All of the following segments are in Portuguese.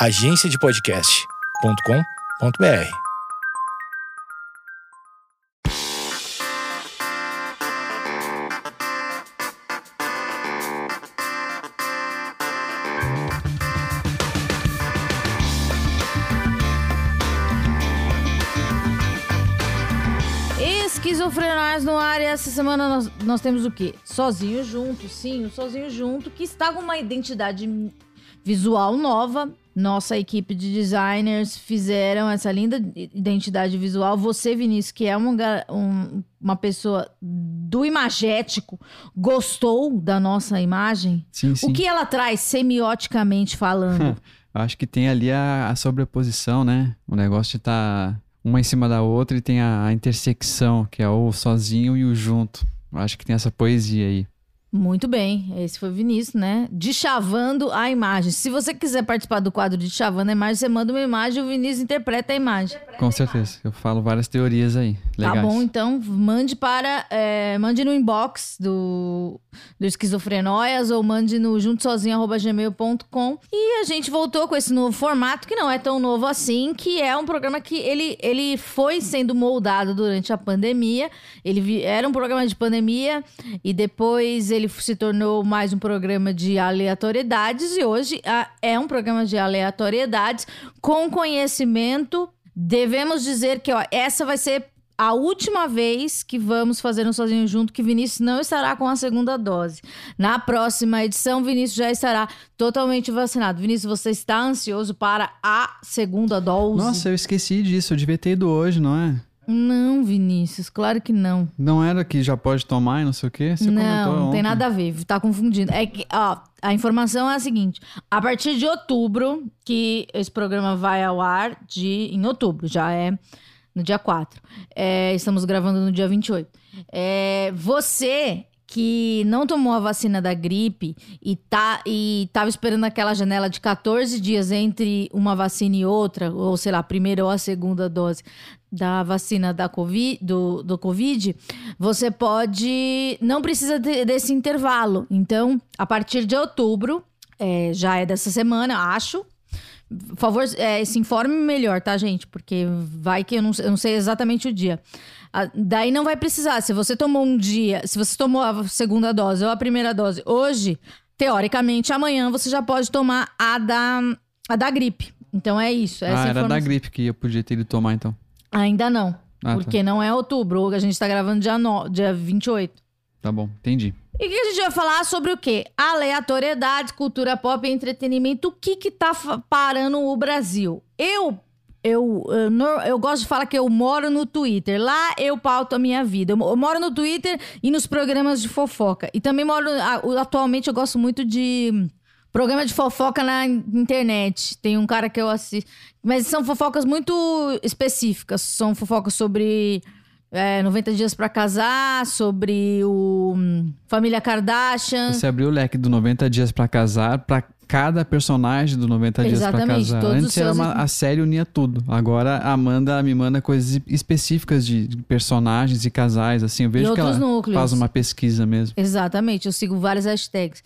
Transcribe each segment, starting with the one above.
agenciadepodcast.com.br. Esquizofrenais no ar e essa semana nós, nós temos o quê? Sozinho Junto, sim, o Sozinho Junto, que está com uma identidade visual nova. Nossa equipe de designers fizeram essa linda identidade visual. Você, Vinícius, que é uma, um, uma pessoa do imagético, gostou da nossa imagem? Sim, sim. O que ela traz semioticamente falando? Acho que tem ali a, a sobreposição, né? O negócio de estar tá uma em cima da outra e tem a, a intersecção, que é o sozinho e o junto. Acho que tem essa poesia aí. Muito bem, esse foi o Vinícius, né? De chavando a imagem. Se você quiser participar do quadro de chavando a imagem, você manda uma imagem e o Vinícius interpreta a imagem. Interpreta Com certeza, eu falo várias teorias aí. Legais. Tá bom, então mande para. É, mande no inbox do, do Esquizofrenóias ou mande no juntosozinho.gmail.com. E a gente voltou com esse novo formato, que não é tão novo assim, que é um programa que ele, ele foi sendo moldado durante a pandemia. Ele era um programa de pandemia e depois ele se tornou mais um programa de aleatoriedades e hoje é um programa de aleatoriedades com conhecimento. Devemos dizer que ó, essa vai ser a última vez que vamos fazer um sozinho junto, que Vinícius não estará com a segunda dose. Na próxima edição, Vinícius já estará totalmente vacinado. Vinícius, você está ansioso para a segunda dose? Nossa, eu esqueci disso. Eu devia ter ido hoje, não é? Não, Vinícius, claro que não. Não era que já pode tomar e não sei o quê? Você não, não tem nada a ver, tá confundindo. É que, ó, a informação é a seguinte: a partir de outubro, que esse programa vai ao ar, de, em outubro, já é no dia 4. É, estamos gravando no dia 28. É, você que não tomou a vacina da gripe e tá e tava esperando aquela janela de 14 dias entre uma vacina e outra, ou sei lá, a primeira ou a segunda dose da vacina da COVID, do, do Covid, você pode. Não precisa de, desse intervalo. Então, a partir de outubro, é, já é dessa semana, acho. Por favor, é, se informe melhor, tá, gente? Porque vai que eu não, eu não sei exatamente o dia. Ah, daí não vai precisar. Se você tomou um dia, se você tomou a segunda dose ou a primeira dose hoje, teoricamente amanhã você já pode tomar a da, a da gripe. Então é isso. ah, era da gripe que eu podia ter ido tomar então. Ainda não. Ah, tá. porque tá. não é outubro. A gente tá gravando dia, no, dia 28. Tá bom, entendi. E que a gente vai falar sobre o quê? Aleatoriedade, cultura pop e entretenimento. O que que tá parando o Brasil? Eu eu, eu, eu, gosto de falar que eu moro no Twitter. Lá eu pauto a minha vida. Eu moro no Twitter e nos programas de fofoca. E também moro. Atualmente eu gosto muito de programa de fofoca na internet. Tem um cara que eu assisto. Mas são fofocas muito específicas. São fofocas sobre é, 90 dias para casar, sobre o hum, Família Kardashian. Você abriu o leque do 90 dias para casar para cada personagem do 90 Dias pra Casar. Antes era uma, a série unia tudo. Agora a Amanda me manda coisas específicas de personagens e casais, assim. Eu vejo que ela núcleos. faz uma pesquisa mesmo. Exatamente, eu sigo várias hashtags.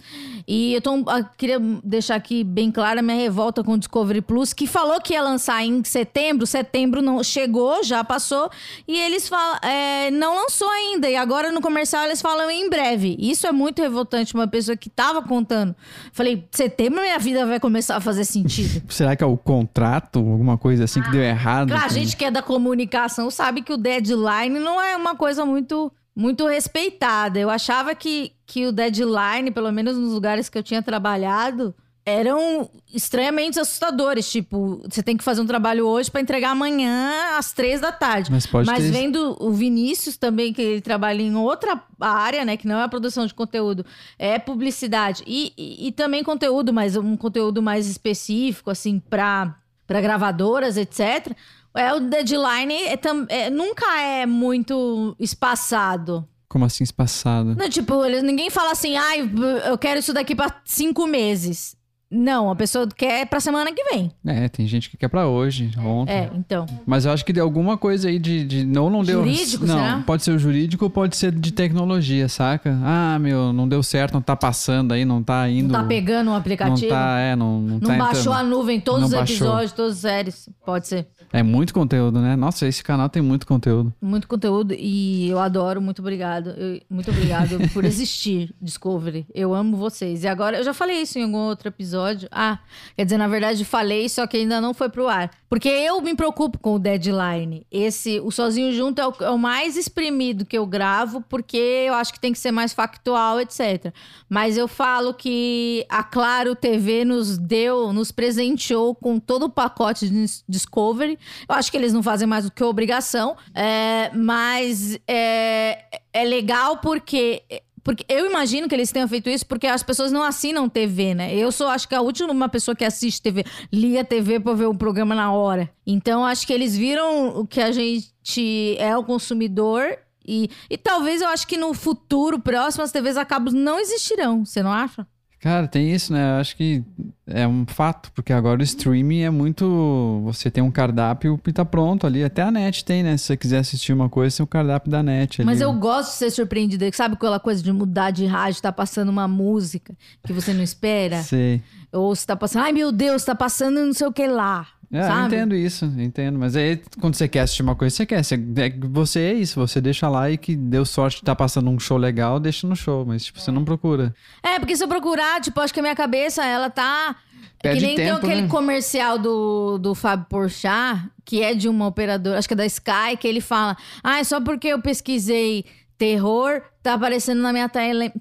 E eu tô, ah, queria deixar aqui bem clara a minha revolta com o Discovery Plus, que falou que ia lançar em setembro, setembro não chegou, já passou, e eles falam, é, não lançou ainda. E agora no comercial eles falam em breve. Isso é muito revoltante, uma pessoa que tava contando. Falei, setembro minha vida vai começar a fazer sentido. Será que é o contrato, alguma coisa assim ah, que deu errado? Claro, a gente que é da comunicação sabe que o deadline não é uma coisa muito muito respeitada. Eu achava que, que o deadline, pelo menos nos lugares que eu tinha trabalhado, eram estranhamente assustadores. Tipo, você tem que fazer um trabalho hoje para entregar amanhã às três da tarde. Mas, pode Mas ter... vendo o Vinícius também, que ele trabalha em outra área, né? Que não é a produção de conteúdo, é publicidade. E, e, e também conteúdo, mas um conteúdo mais específico, assim, para gravadoras, etc. É, o deadline é, é, nunca é muito espaçado. Como assim espaçado? Não, tipo, ninguém fala assim, ah, eu quero isso daqui para cinco meses. Não, a pessoa quer pra semana que vem. É, tem gente que quer pra hoje, ontem. É, então. Mas eu acho que deu alguma coisa aí de. de não, não deu. Jurídico, não, será? pode ser o jurídico ou pode ser de tecnologia, saca? Ah, meu, não deu certo, não tá passando aí, não tá indo. Não tá pegando o aplicativo. Não tá, é, não, não, Não tá baixou entrando. a nuvem, todos Não os baixou. episódios, todas as séries. Pode ser. É muito conteúdo, né? Nossa, esse canal tem muito conteúdo. Muito conteúdo e eu adoro. Muito obrigado. Eu- muito obrigado por existir, Discovery. Eu amo vocês. E agora, eu já falei isso em algum outro episódio. Ah, quer dizer, na verdade falei, só que ainda não foi pro ar. Porque eu me preocupo com o deadline. Esse, o Sozinho Junto é o, é o mais exprimido que eu gravo, porque eu acho que tem que ser mais factual, etc. Mas eu falo que a Claro TV nos deu, nos presenteou com todo o pacote de Discovery. Eu acho que eles não fazem mais do que obrigação, é, mas é, é legal porque. Porque eu imagino que eles tenham feito isso porque as pessoas não assinam TV, né? Eu sou, acho que, a última pessoa que assiste TV, liga TV pra ver o programa na hora. Então, acho que eles viram o que a gente é o consumidor e, e talvez eu acho que no futuro próximo as TVs a cabos não existirão, você não acha? Cara, tem isso, né? Eu acho que é um fato, porque agora o streaming é muito. Você tem um cardápio e tá pronto ali. Até a net tem, né? Se você quiser assistir uma coisa, tem o cardápio da net ali. Mas eu gosto de ser surpreendida. Sabe aquela coisa de mudar de rádio, tá passando uma música que você não espera? Sei. Ou você tá passando, ai meu Deus, tá passando não sei o que lá. É, eu sabe? entendo isso, eu entendo. Mas aí, quando você quer assistir uma coisa, você quer. Você, é, você é isso, você deixa lá e que deu sorte de tá passando um show legal, deixa no show. Mas, tipo, você não procura. É, porque se eu procurar, tipo, acho que a minha cabeça, ela tá. É Perde que nem tem tempo, aquele né? comercial do, do Fábio Porchat, que é de uma operadora, acho que é da Sky, que ele fala: Ah, é só porque eu pesquisei terror, tá aparecendo na minha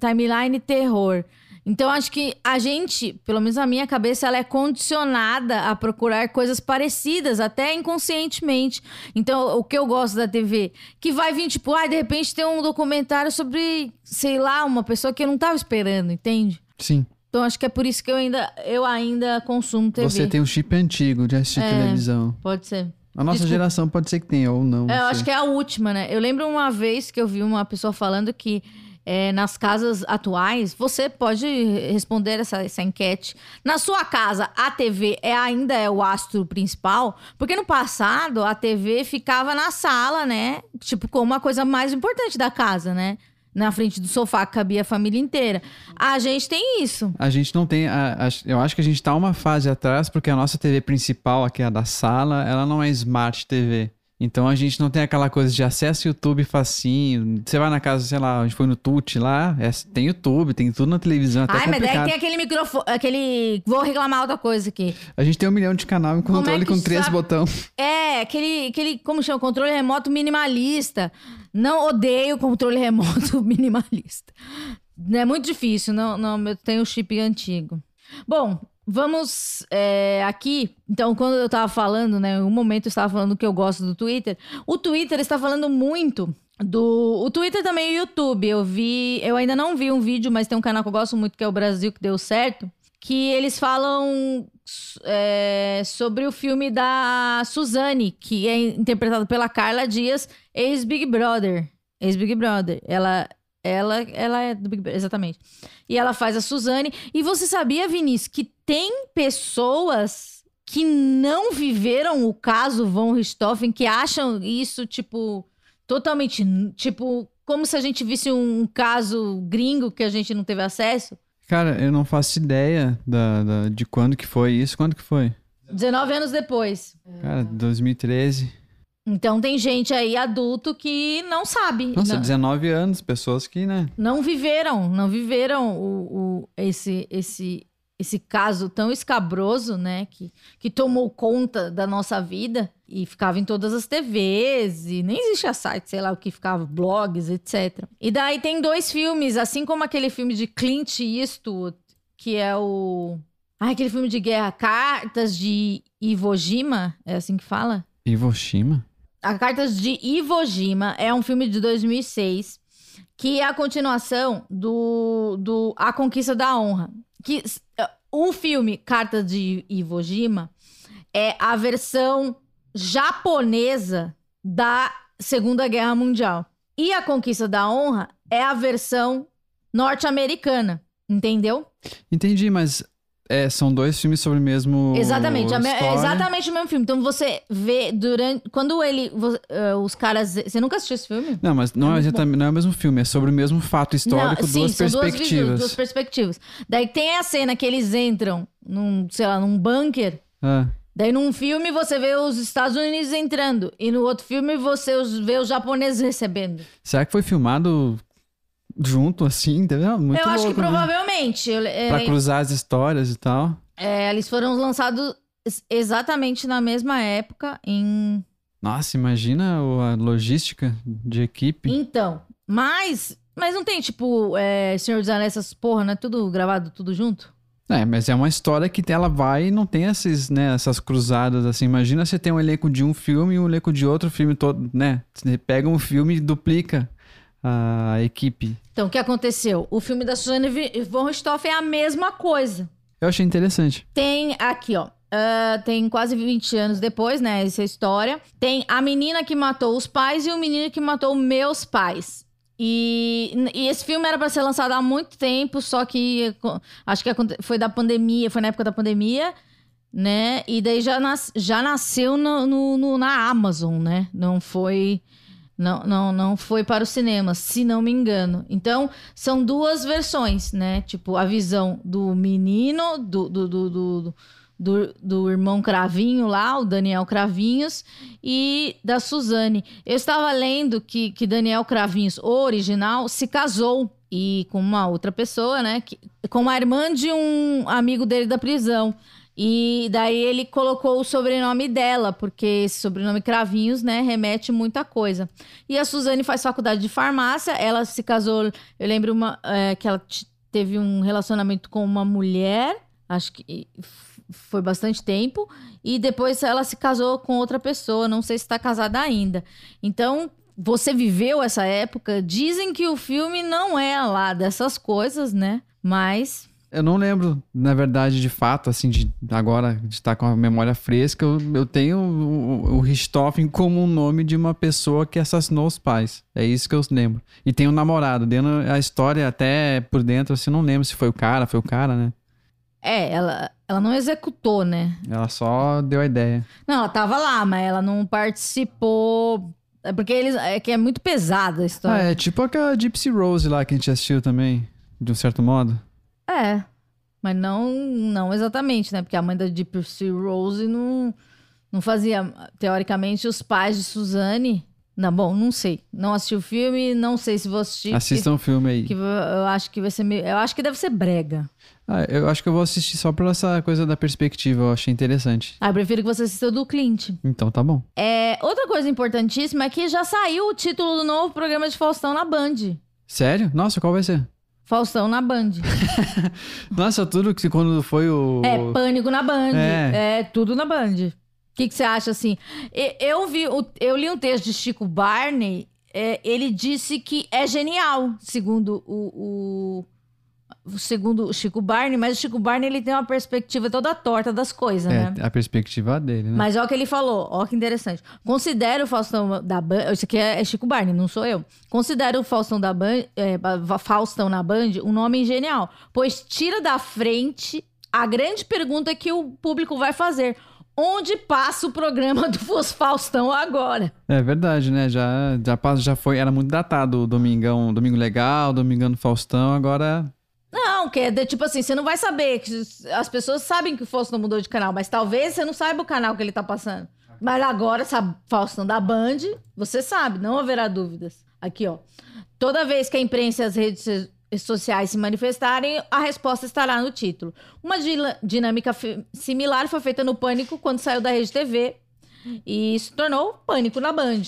timeline terror. Então, acho que a gente, pelo menos a minha cabeça, ela é condicionada a procurar coisas parecidas, até inconscientemente. Então, o que eu gosto da TV, que vai vir, tipo, ah, de repente tem um documentário sobre, sei lá, uma pessoa que eu não tava esperando, entende? Sim. Então, acho que é por isso que eu ainda, eu ainda consumo TV. Você tem um chip antigo de assistir É. televisão. Pode ser. A nossa Desculpa. geração pode ser que tenha, ou não. É, eu não acho que é a última, né? Eu lembro uma vez que eu vi uma pessoa falando que é, nas casas atuais, você pode responder essa, essa enquete. Na sua casa, a TV é, ainda é o astro principal? Porque no passado, a TV ficava na sala, né? Tipo, como a coisa mais importante da casa, né? Na frente do sofá que cabia a família inteira. A gente tem isso. A gente não tem. a- a- eu acho que a gente tá uma fase atrás, porque a nossa TV principal, aqui a da sala, ela não é Smart TV. Então a gente não tem aquela coisa de acesso YouTube facinho. Você vai na casa, sei lá, a gente foi no Tute lá, é- tem YouTube, tem tudo na televisão, até Ai, mas daí complicado. tem aquele microfone, aquele. Vou reclamar outra coisa aqui. A gente tem um milhão de canal e é controle que com três sabe- botões. É, aquele, aquele, como chama? Controle remoto minimalista. Não odeio controle remoto minimalista. É muito difícil, não, não, eu tenho o chip antigo. Bom, vamos é, aqui. Então, quando eu tava falando, né? Um momento eu estava falando que eu gosto do Twitter. O Twitter está falando muito do. O Twitter também e o YouTube. Eu vi. Eu ainda não vi um vídeo, mas tem um canal que eu gosto muito, que é o Brasil, que deu certo. Que eles falam é, sobre o filme da Suzane, que é interpretado pela Carla Dias, ex-Big Brother. Ex-Big Brother. Ela, ela, ela é do Big Brother, exatamente. E ela faz a Suzane. E você sabia, Vinícius, que tem pessoas que não viveram o caso Von Richthofen, que acham isso, tipo, totalmente, tipo, como se a gente visse um caso gringo que a gente não teve acesso? Cara, eu não faço ideia da, da- de quando que foi isso. Quando que foi? 19 anos depois. Cara, 2013. Então tem gente aí adulto que não sabe. Nossa, não, 19 anos, pessoas que, né? não viveram, não viveram o, o- esse, esse, esse caso tão escabroso, né? Que, que tomou conta da nossa vida e ficava em todas as TVs e nem existia site, sei lá o que ficava, blogs, etc. E daí tem dois filmes, assim como aquele filme de Clint Eastwood, que é o... Ah, aquele filme de guerra, Cartas de Iwo Jima, é assim que fala? Hiroshima? A Cartas de Iwo Jima é um filme de 2006 que é a continuação do, do A Conquista da Honra. Que s- o filme Cartas de Iwo Jima é a versão japonesa da Segunda Guerra Mundial. E A Conquista da Honra é a versão norte-americana, entendeu? Entendi, mas é, são dois filmes sobre o mesmo. Exatamente, é exatamente o mesmo filme. Então você vê durante. Quando ele. Uh, os caras. Você nunca assistiu esse filme? Não, mas não é, é não é o mesmo filme, é sobre o mesmo fato histórico, não, sim, duas perspectivas. Duas, duas, perspectivas. Daí tem a cena que eles entram num, sei lá, num bunker. Ah. Daí num filme você vê os Estados Unidos entrando. E no outro filme você vê os japoneses recebendo. Será que foi filmado junto, assim, entendeu? Muito eu acho louco, que né? provavelmente. Né? Pra cruzar as histórias e tal. É, eles foram lançados exatamente na mesma época em. Nossa, imagina a logística de equipe. Então, mas. Mas não tem, tipo, é, Senhor dos Anéis, essas porra, né? Tudo gravado, tudo junto? É, mas é uma história que ela vai e não tem esses, né, essas cruzadas, assim. Imagina você ter um elenco de um filme e um elenco de outro filme todo, né? Você pega um filme e duplica a equipe. Então, o que aconteceu? O filme da Suzanne von Richthofen é a mesma coisa. Eu achei interessante. Tem aqui, ó. Uh, tem quase 20 anos depois, né? Essa história. Tem a menina que matou os pais e o menino que matou meus pais. E, e esse filme era para ser lançado há muito tempo, só que acho que foi da pandemia, foi na época da pandemia, né? E daí já, nas, já nasceu no, no, no, na Amazon, né? Não foi não, não, não foi para o cinema, se não me engano. Então, são duas versões, né? Tipo, a visão do menino, do, do, do, do, do, do irmão Cravinho lá, o Daniel Cravinhos, e da Suzane. Eu estava lendo que, que Daniel Cravinhos, o original, se casou e com uma outra pessoa, né? Que, com a irmã de um amigo dele da prisão. E daí ele colocou o sobrenome dela, porque esse sobrenome Cravinhos, né, remete muita coisa. E a Suzane faz faculdade de farmácia, ela se casou, eu lembro uma, é, que ela teve um relacionamento com uma mulher, acho que foi bastante tempo, e depois ela se casou com outra pessoa, não sei se está casada ainda. Então, você viveu essa época, dizem que o filme não é lá dessas coisas, né, mas eu não lembro, na verdade, de fato, assim, de agora de estar com a memória fresca, eu, eu tenho o, o Richthofen como um nome de uma pessoa que assassinou os pais. É isso que eu lembro. E tem um namorado. Dentro a história, até por dentro, assim, não lembro se foi o cara, foi o cara, né? É, ela, ela não executou, né? Ela só deu a ideia. Não, ela tava lá, mas ela não participou. É porque eles. É que é muito pesada a história. Ah, é tipo aquela Gypsy Rose lá que a gente assistiu também, de um certo modo. É. Mas não, não exatamente, né? Porque a mãe da Deep Rose não, não fazia. Teoricamente, os pais de Suzane. Não, bom, não sei. Não assisti o filme, não sei se vou assistir. Assistam o filme aí. Que eu acho que vai ser meio, Eu acho que deve ser brega. Ah, eu acho que eu vou assistir só por essa coisa da perspectiva, eu achei interessante. Ah, eu prefiro que você assista o do Clint. Então tá bom. É, outra coisa importantíssima é que já saiu o título do novo programa de Faustão na Band. Sério? Nossa, qual vai ser? Faustão na Band. Nossa, tudo que quando foi o. É, pânico na Band. É, é tudo na Band. O que, que você acha assim? Eu vi, eu li um texto de Chico Barney. É, ele disse que é genial, segundo o, segundo o Chico Barney, mas o Chico Barney ele tem uma perspectiva toda torta das coisas, é, né? A perspectiva dele, né? Mas olha o que ele falou, olha que interessante. Considero o Faustão da Band, isso aqui é, Chico Barney, não sou eu. Considero o Faustão da Band, é, Faustão na Band, um nome genial, pois tira da frente a grande pergunta que o público vai fazer. Onde passa o programa do Faustão agora? É verdade, né? Já, já, já foi, era muito datado o Domingão, Domingo Legal, Domingão do Faustão, agora não, que é de, tipo assim, você não vai saber. Que as pessoas sabem que o Faustão mudou de canal, mas talvez você não saiba o canal que ele tá passando. Mas agora, sabe, Faustão da Band, você sabe, não haverá dúvidas. Aqui, ó. Toda vez que a imprensa e as redes sociais se manifestarem, a resposta estará no título. Uma dinâmica similar foi feita no Pânico quando saiu da Rede TV e se tornou Pânico na Band.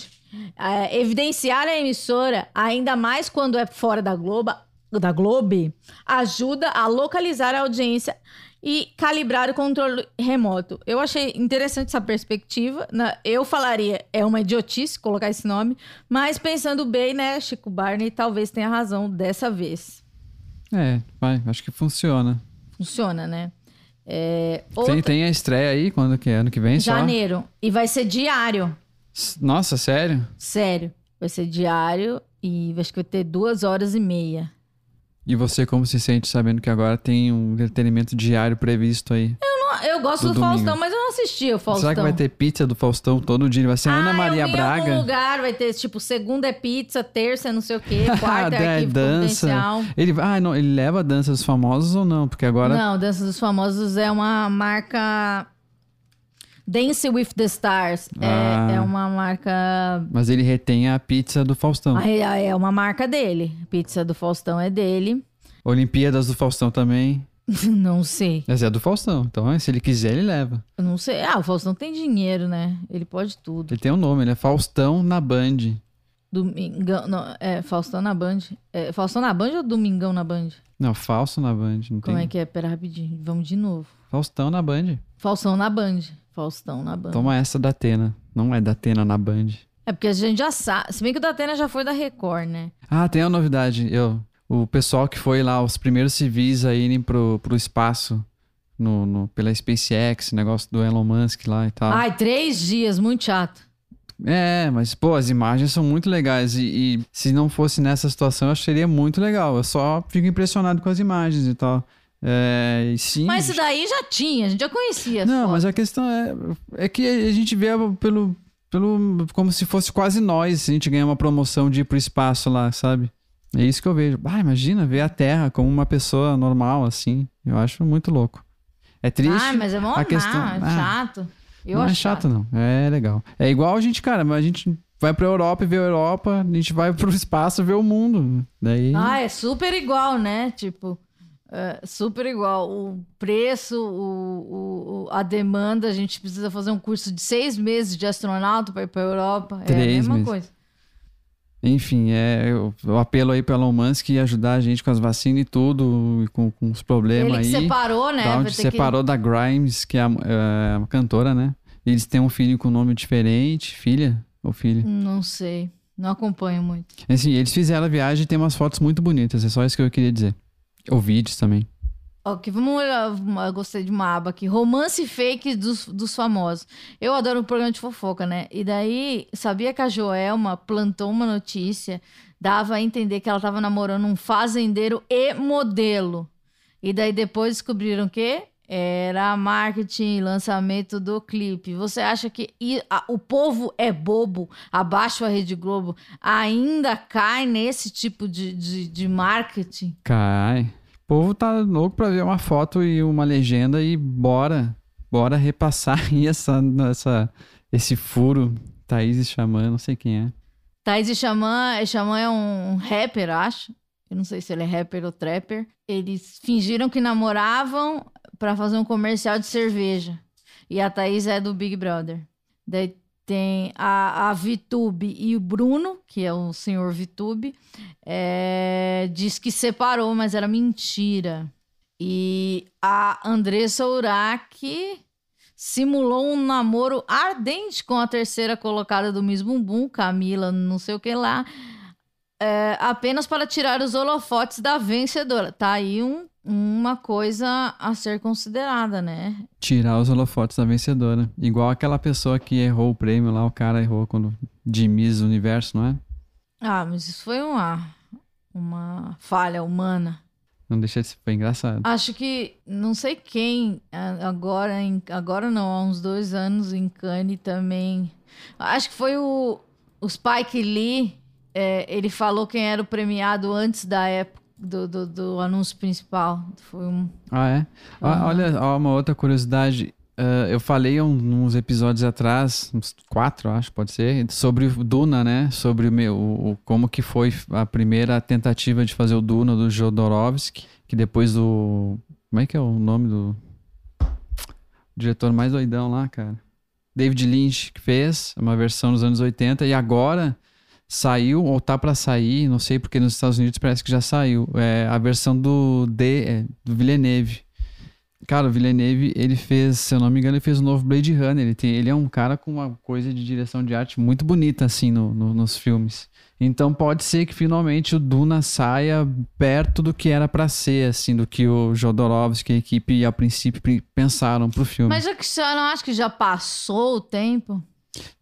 É, evidenciar a emissora, ainda mais quando é fora da Globo, da Globo ajuda a localizar a audiência e calibrar o controle remoto. Eu achei interessante essa perspectiva. Né? Eu falaria, é uma idiotice colocar esse nome, mas pensando bem, né, Chico Barney talvez tenha razão dessa vez. É, vai, acho que funciona. Funciona, né? É, outra... tem, tem a estreia aí, quando que é? Ano que vem Janeiro. Só? E vai ser diário. Nossa, sério? Sério. Vai ser diário e acho que vai ter duas horas e meia. E você como se sente sabendo que agora tem um entretenimento diário previsto aí? Eu, não, eu gosto do, do Faustão, mas eu não assisti o Faustão. Será que vai ter pizza do Faustão todo dia? Vai ser ah, Ana Maria Braga? Em algum lugar vai ter, tipo, segunda é pizza, terça é não sei o quê, quarta é, é dança. Ele, ah, não, ele leva a dança dos famosos ou não? Porque agora... Não, dança dos famosos é uma marca Dance with the Stars é, ah, é, é, uma marca. Mas ele retém a pizza do Faustão. Ah, é, uma marca dele. Pizza do Faustão é dele. Olimpíadas do Faustão também. não sei. Mas é do Faustão. Então, se ele quiser, ele leva. Eu não sei. Ah, o Faustão tem dinheiro, né? Ele pode tudo. Ele tem um nome, ele é Faustão na Band. Domingão. Não, é Faustão na Band. É Faustão na Band ou Domingão na Band? Não, Falso na Band. Como tem... é que é? Pera rapidinho. Vamos de novo. Faustão na Band. Faustão na Band. Faustão na Band. Toma essa da Atena. Não é da Atena na Band. É porque a gente já sabe. Se bem que o da Atena já foi da Record, né? Ah, tem uma novidade. Eu, o pessoal que foi lá, os primeiros civis a irem pro, pro espaço no, no, pela SpaceX, negócio do Elon Musk lá e tal. Ai, três dias, muito chato. É, mas, pô, as imagens são muito legais. E, e se não fosse nessa situação, eu acharia muito legal. Eu só fico impressionado com as imagens e tal. É, sim, mas isso daí já tinha, a gente já conhecia. Não, mas a questão é, é que a gente vê pelo, pelo. como se fosse quase nós, se a gente ganhar uma promoção de ir pro espaço lá, sabe? É isso que eu vejo. Ah, imagina ver a Terra como uma pessoa normal, assim. Eu acho muito louco. É triste. Ah, mas é bom, a questão... não, é chato. Eu não é chato, chato, não. É legal. É igual a gente, cara, mas a gente vai pra Europa e vê a Europa, a gente vai pro espaço e vê o mundo. Daí... Ah, é super igual, né? Tipo, é, super igual. O preço, o, o, a demanda, a gente precisa fazer um curso de seis meses de astronauta para ir para a Europa. Três é a mesma meses. coisa. Enfim, é o apelo aí para Elon Musk ajudar a gente com as vacinas e tudo, com, com os problemas Ele aí. Ele separou, né? Da onde separou que... da Grimes, que é a, é a, cantora, né? Eles têm um filho com nome diferente, filha ou filho? Não sei, não acompanho muito. Assim, eles fizeram a viagem e tem umas fotos muito bonitas, é só isso que eu queria dizer. Ou vídeos também. Ok, vamos olhar. Gostei de uma aba aqui. Romance fake dos, dos famosos. Eu adoro um programa de fofoca, né? E daí, sabia que a Joelma plantou uma notícia, dava a entender que ela estava namorando um fazendeiro e modelo. E daí depois descobriram que era marketing, lançamento do clipe. Você acha que o povo é bobo, abaixo a Rede Globo, ainda cai nesse tipo de, de, de marketing? Cai. O povo tá louco pra ver uma foto e uma legenda e bora. Bora repassar aí essa, essa, esse furo. Thaís Xamã, não sei quem é. Thaís Xamã, Xamã é um rapper, acho. Eu não sei se ele é rapper ou trapper. Eles fingiram que namoravam para fazer um comercial de cerveja. E a Thaís é do Big Brother. Daí tem a, a Vitube e o Bruno, que é o senhor Vitube, é, diz que separou, mas era mentira. E a Andressa Urach simulou um namoro ardente com a terceira colocada do Miss Bumbum, Camila, não sei o que lá, é, apenas para tirar os holofotes da vencedora. Tá aí um uma coisa a ser considerada, né? Tirar os holofotes da vencedora. Igual aquela pessoa que errou o prêmio lá, o cara errou quando de Miss Universo, não é? Ah, mas isso foi uma, uma falha humana. Não deixa de ser foi engraçado. Acho que não sei quem agora, agora não, há uns dois anos em Cannes também. Acho que foi o, o Spike Lee. É, ele falou quem era o premiado antes da época do, do, do, anúncio principal. Foi um. Ah, é? Uhum. Olha, ó, uma outra curiosidade. Uh, eu falei um, uns episódios atrás, uns quatro, acho, pode ser, sobre o Duna, né? Sobre o, meu, o, como que foi a primeira tentativa de fazer o Duna do Jodorowsky, que depois do... Como é que é o nome do... diretor mais doidão lá, cara? David Lynch, que fez uma versão nos anos 80, e agora saiu ou tá para sair, não sei porque nos Estados Unidos parece que já saiu, é a versão do D, é, do Villeneuve. Cara, o Villeneuve, ele fez, se eu não me engano, ele fez o um novo Blade Runner. Ele, tem, ele é um cara com uma coisa de direção de arte muito bonita, assim, no, no, nos filmes. Então pode ser que finalmente o Duna saia perto do que era para ser, assim, do que o Jodorowsky e a equipe, a princípio, pensaram pro filme. Mas você não acha que já passou o tempo?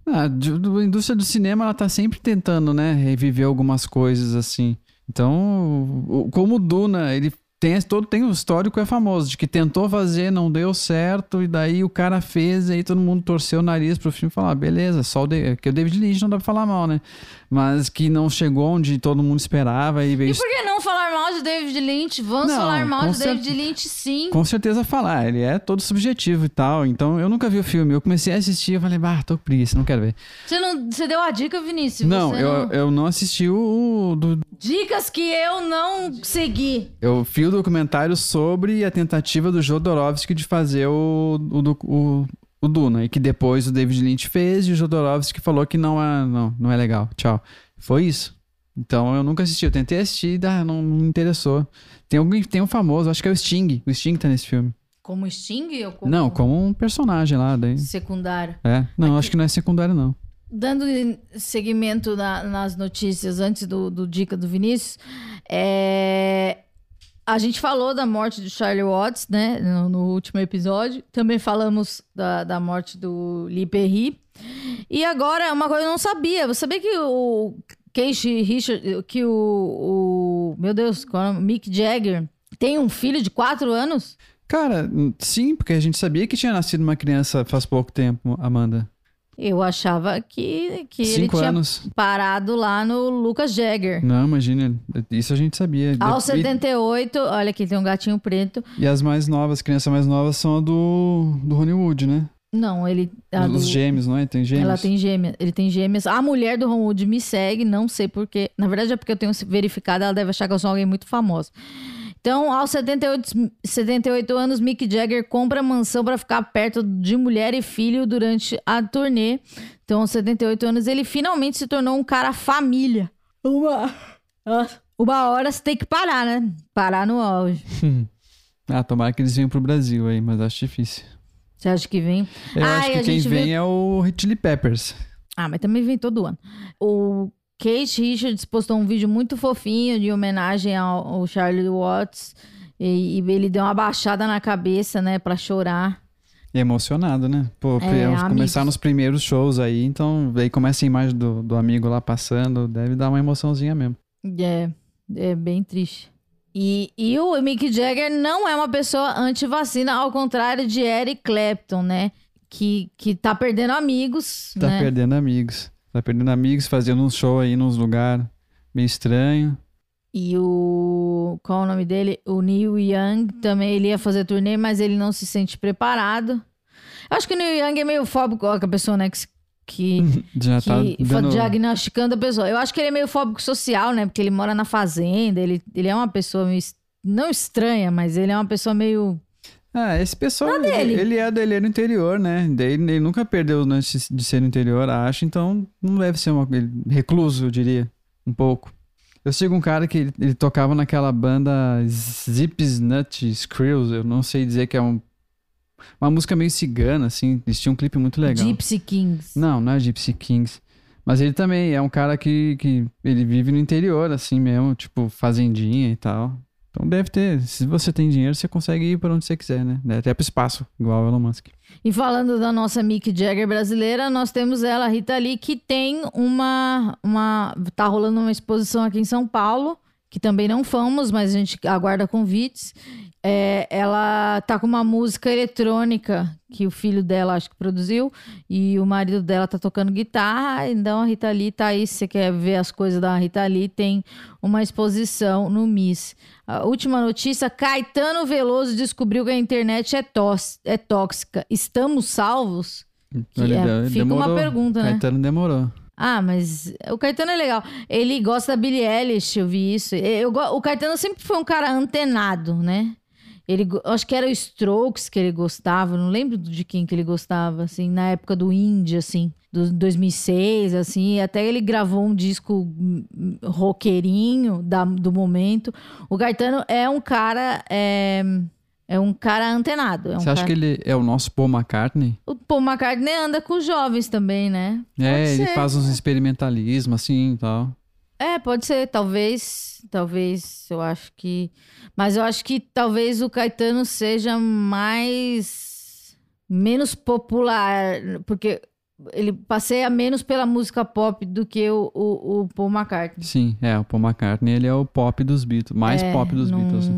Ah, a indústria do cinema ela tá sempre tentando, né, reviver algumas coisas assim. Então, como o Duna, ele tem todo tem o histórico é famoso de que tentou fazer, não deu certo e daí o cara fez e aí todo mundo torceu o nariz pro filme e falou: ah, beleza, só o de... que o David Lynch não dá pra falar mal, né? Mas que não chegou onde todo mundo esperava e veio E por que não falar mal de David Lynch? Vamos não, falar mal de David Lynch, sim. Com certeza falar, ele é todo subjetivo e tal. Então eu nunca vi o filme, eu comecei a assistir, eu falei: "Bah, tô com preguiça, não quero ver". Você não você deu a dica, Vinícius? Não, eu não... eu não assisti o do Dicas que eu não segui. Eu o documentário sobre a tentativa do Jodorowsky de fazer o, o, o, o Duna. E que depois o David Lynch fez e o Jodorowsky falou que não é, não, não é legal. Tchau. Foi isso. Então eu nunca assisti. Eu tentei assistir e ah, não, me interessou. Tem alguém tem um famoso, acho que é o Sting. O Sting tá nesse filme. Como Sting ou como... Não, como um personagem lá. Daí. Secundário. É. Não, Aqui... acho que não é secundário, não dando seguimento na, nas notícias antes do, do Dica do Vinícius, é, a gente falou da morte de Charlie Watts, né, no, no último episódio. Também falamos da, da morte do Lee Perry. E agora, uma coisa eu não sabia. Você sabia que o Casey Richard, que o, o meu Deus, qual é Mick Jagger tem um filho de quatro anos? Cara, sim, porque a gente sabia que tinha nascido uma criança faz pouco tempo, Amanda. Eu achava que, que ele tinha anos. parado lá no Lucas Jagger. Não, imagina, isso a gente sabia. Aos 78, olha aqui, tem um gatinho preto. E as mais novas, as crianças mais novas são a do, do Hollywood, né? Não, ele. Os do... gêmeos, não é? Tem gêmeos? Ela tem gêmeas. Ele tem gêmeas. A mulher do Ron Wood me segue, não sei porquê. Na verdade é porque eu tenho verificado, ela deve achar que eu sou alguém muito famosa. Então, aos 78, 78 anos, Mick Jagger compra mansão para ficar perto de mulher e filho durante a turnê. Então, aos 78 anos, ele finalmente se tornou um cara família. Uma. Uma hora você tem que parar, né? Parar no auge. ah, tomara que eles venham pro Brasil aí, mas acho difícil. Você acha que vem? Eu ah, acho que quem vem vê... é o Chili Peppers. Ah, mas também vem todo ano. O Kate Richards postou um vídeo muito fofinho de homenagem ao, ao Charlie Watts. E, e, ele deu uma baixada na cabeça, né, pra chorar. E emocionado, né? Pô, é, começar nos primeiros shows aí, então aí começa a imagem do, do amigo lá passando, deve dar uma emoçãozinha mesmo. É, é bem triste. E, e o Mick Jagger não é uma pessoa anti-vacina, ao contrário de Eric Clapton, né? Que, que tá perdendo amigos. Tá né? perdendo amigos. Tá perdendo amigos, fazendo um show aí nos lugares meio estranho. E o. Qual é o nome dele? O Neil Young também. Ele ia fazer turnê, mas ele não se sente preparado. Eu acho que o Neil Young é meio fóbico, com a pessoa, né? Que, que, Já que tá dando... diagnosticando a pessoa. Eu acho que ele é meio fóbico social, né? Porque ele mora na fazenda. Ele, ele é uma pessoa meio. Não estranha, mas ele é uma pessoa meio ah, esse pessoal, ele, ele, é dele é no interior, né? Daí ele nunca perdeu antes de ser no interior, acho, então não deve ser uma, recluso, eu diria, um pouco. Eu sigo um cara que ele, ele tocava naquela banda Zips Nut Skrills, eu não sei dizer que é um, uma música meio cigana, assim, eles tinham um clipe muito legal. Gypsy Kings. Não, não é Gypsy Kings. Mas ele também é um cara que, que ele vive no interior, assim mesmo, tipo, fazendinha e tal. Então deve ter, se você tem dinheiro, você consegue ir para onde você quiser, né? Até para o espaço, igual o Elon Musk. E falando da nossa Mick Jagger brasileira, nós temos ela, Rita Lee, que tem uma, uma. tá rolando uma exposição aqui em São Paulo, que também não fomos, mas a gente aguarda convites. É, ela tá com uma música eletrônica que o filho dela acho que produziu e o marido dela tá tocando guitarra. Então a Rita Lee tá aí. Se você quer ver as coisas da Rita Lee, tem uma exposição no Miss. A última notícia: Caetano Veloso descobriu que a internet é, é tóxica. Estamos salvos? Que é, fica demorou. uma pergunta, né? Caetano demorou. Ah, mas o Caetano é legal. Ele gosta da Billie Eilish, eu vi isso. Eu, o Caetano sempre foi um cara antenado, né? Ele, acho que era o Strokes que ele gostava, não lembro de quem que ele gostava, assim, na época do indie, assim, do 2006, assim, até ele gravou um disco roqueirinho da, do momento. O Gaetano é um cara, é, é um cara antenado. É um Você acha cara... que ele é o nosso Paul McCartney? O Paul McCartney anda com os jovens também, né? É, Pode ser, ele faz uns experimentalismos, assim, e tal. É, pode ser, talvez, talvez, eu acho que, mas eu acho que talvez o Caetano seja mais menos popular, porque ele passeia menos pela música pop do que o, o, o, Paul McCartney. Sim, é, o Paul McCartney ele é o pop dos Beatles, mais é, pop dos num, Beatles.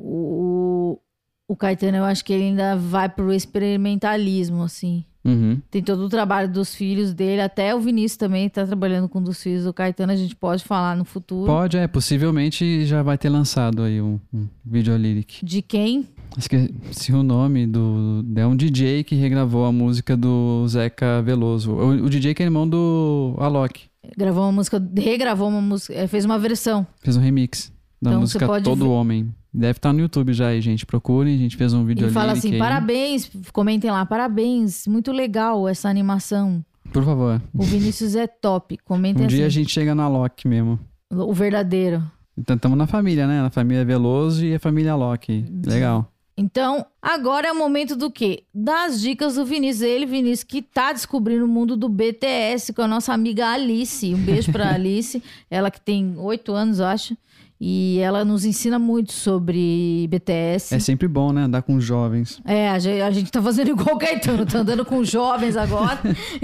O, o Caetano, eu acho que ele ainda vai pro experimentalismo, assim. Uhum. Tem todo o trabalho dos filhos dele, até o Vinícius também tá trabalhando com um dos filhos do Caetano, a gente pode falar no futuro. Pode, é, possivelmente já vai ter lançado aí um, um vídeo lyric. De quem? Esqueci o nome do. É um DJ que regravou a música do Zeca Veloso. O, o DJ que é irmão do Alok. Gravou uma música, regravou uma música, é, fez uma versão. Fez um remix da então, música Todo ver... Homem. Deve estar tá no YouTube já aí, gente. Procurem, a gente fez um vídeo ali. fala assim: aí. parabéns, comentem lá, parabéns, muito legal essa animação. Por favor. O Vinícius é top. Comentem um assim. dia a gente chega na Loki mesmo. O verdadeiro. Então estamos na família, né? Na família Veloso e a família Loki. Legal. Então, agora é o momento do quê? Das dicas do Vinícius. Ele, Vinícius, que tá descobrindo o mundo do BTS com a nossa amiga Alice. Um beijo pra Alice. Ela que tem oito anos, eu acho. E ela nos ensina muito sobre BTS. É sempre bom, né? Andar com jovens. É, a gente, a gente tá fazendo igual o Caetano, tá andando com jovens agora.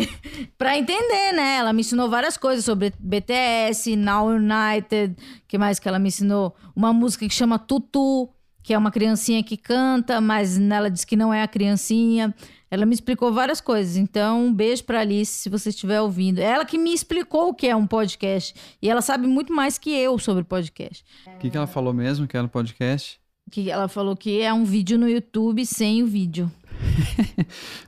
pra entender, né? Ela me ensinou várias coisas sobre BTS, Now United. que mais que ela me ensinou? Uma música que chama Tutu, que é uma criancinha que canta, mas ela diz que não é a criancinha. Ela me explicou várias coisas. Então, um beijo para Alice, se você estiver ouvindo. Ela que me explicou o que é um podcast. E ela sabe muito mais que eu sobre podcast. O que, que ela falou mesmo que era um podcast? Que ela falou que é um vídeo no YouTube sem o vídeo.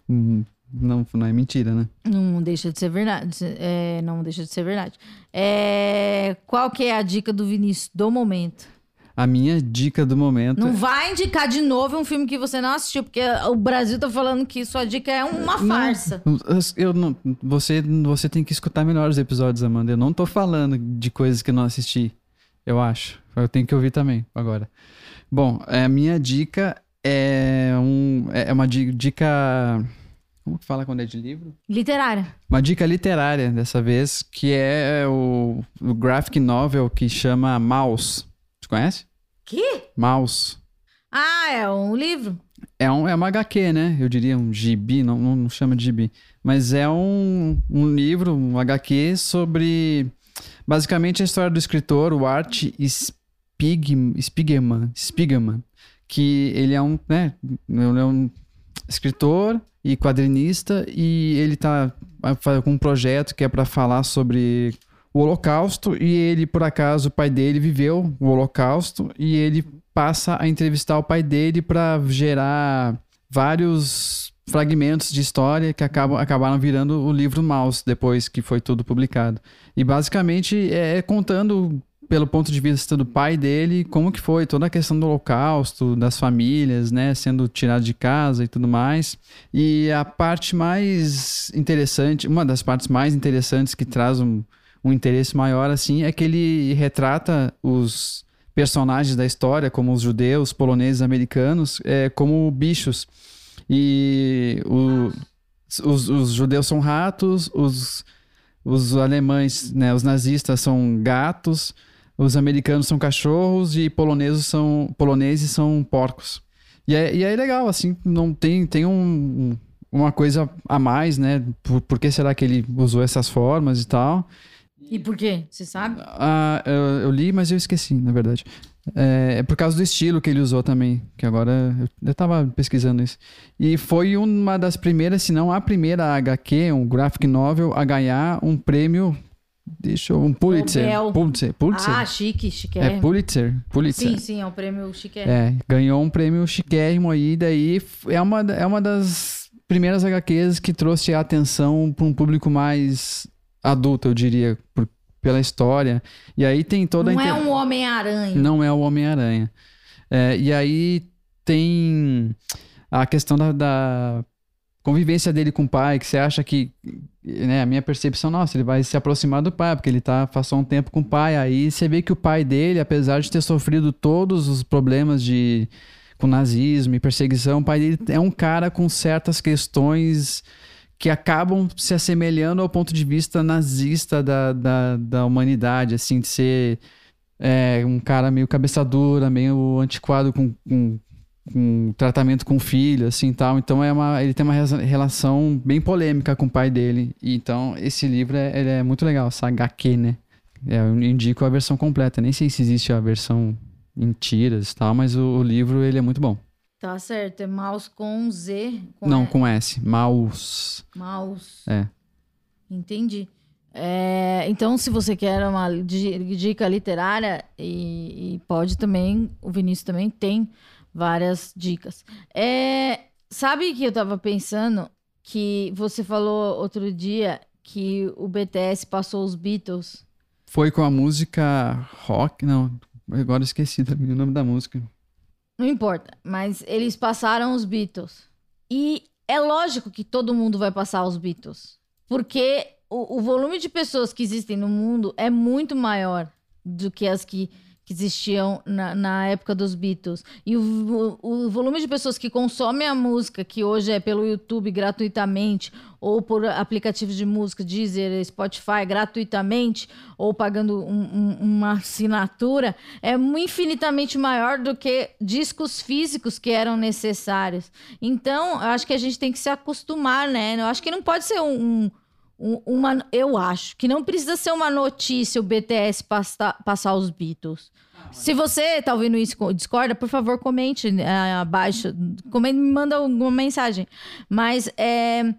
Hum, não, não é mentira, né? Não deixa de ser verdade. É, não deixa de ser verdade. É, qual que é a dica do Vinícius do momento? A minha dica do momento. Não vai indicar de novo um filme que você não assistiu, porque o Brasil tá falando que sua dica é uma farsa. Não, eu não, você, você tem que escutar melhor os episódios, Amanda. Eu não tô falando de coisas que eu não assisti, eu acho. Eu tenho que ouvir também agora. Bom, é, a minha dica é, um, é, é uma dica. Como que fala quando é de livro? Literária. Uma dica literária dessa vez, que é o, o graphic novel que chama Mouse. Você conhece? Que? Mouse. Ah, é um livro? É, um, é uma HQ, né? Eu diria um gibi, não, não, chama de gibi. Mas é um, um livro, um HQ sobre basicamente a história do escritor, o Art Spig, Spiegelman, Spiegelman, que ele é um, né, ele é um escritor e quadrinista e ele tá com um projeto que é para falar sobre o Holocausto e ele, por acaso, o pai dele viveu o Holocausto e ele passa a entrevistar o pai dele para gerar vários fragmentos de história que acabam, acabaram virando o livro Mouse depois que foi tudo publicado. E basicamente é, é contando pelo ponto de vista do pai dele, como que foi toda a questão do holocausto, das famílias, né, sendo tirado de casa e tudo mais. E a parte mais interessante, uma das partes mais interessantes que traz um, um interesse maior, assim, é que ele retrata os personagens da história, como os judeus, poloneses, americanos, é, como bichos. E o, os, os, judeus são ratos, os, os alemães, né, os nazistas são gatos, os americanos são cachorros e poloneses são, poloneses são porcos. E é, e é legal, assim, não tem, tem um, uma coisa a mais, né? Por, por que será que ele usou essas formas e tal? E por quê? Você sabe? Ah, eu, eu, li, mas eu esqueci, na verdade. É, é, por causa do estilo que ele usou também, que agora eu, eu tava pesquisando isso. E foi uma das primeiras, se não a primeira HQ, um graphic novel, a ganhar um prêmio Deixa eu. Um Pulitzer. Pulitzer. Pulitzer. Ah, chique, chique. É Pulitzer. Pulitzer. Sim, sim, é um prêmio chique. É, ganhou um prêmio chiquérrimo aí. Daí é uma, é uma das primeiras HQs que trouxe a atenção para um público mais adulta, eu diria, por, pela história. E aí tem toda Não a. Não é um Homem-Aranha. Não é o Homem-Aranha. É, e aí tem a questão da, da, convivência dele com o pai, que você acha que. Né, a minha percepção, nossa, ele vai se aproximar do pai, porque ele tá, passou um tempo com o pai. Aí você vê que o pai dele, apesar de ter sofrido todos os problemas de com nazismo e perseguição, o pai dele é um cara com certas questões que acabam se assemelhando ao ponto de vista nazista da, da, da humanidade, assim, de ser é, um cara meio cabeça dura, meio antiquado com, com com tratamento com filho, assim tal. Então é uma, ele tem uma relação bem polêmica com o pai dele. E, então esse livro é, é muito legal, essa HQ, né? É, eu indico a versão completa. Nem sei se existe a versão em tiras tal, mas o, o, livro ele é muito bom. Tá certo, é mouse com Z. Com Não, e... com S. Mouse. Mouse. É. Entendi. É, então, se você quer uma dica literária, e, e, pode também, o Vinícius também tem várias dicas. É, sabe que eu tava pensando que você falou outro dia que o BTS passou os Beatles? Foi com a música rock, não, agora esqueci o nome da música. Não importa, mas eles passaram os Beatles. E é lógico que todo mundo vai passar os Beatles. Porque o, o volume de pessoas que existem no mundo é muito maior do que as que que existiam na, na, época dos Beatles. E o, o, o, volume de pessoas que consomem a música, que hoje é pelo YouTube gratuitamente, ou por aplicativos de música, Deezer, Spotify, gratuitamente, ou pagando um, um, uma assinatura, é infinitamente maior do que discos físicos que eram necessários. Então, eu acho que a gente tem que se acostumar, né? Eu acho que não pode ser um, um uma, eu acho que não precisa ser uma notícia o BTS passar, passar os Beatles. Se você tá ouvindo isso discorda, por favor, comente é, abaixo. Comente, me manda alguma mensagem. Mas é.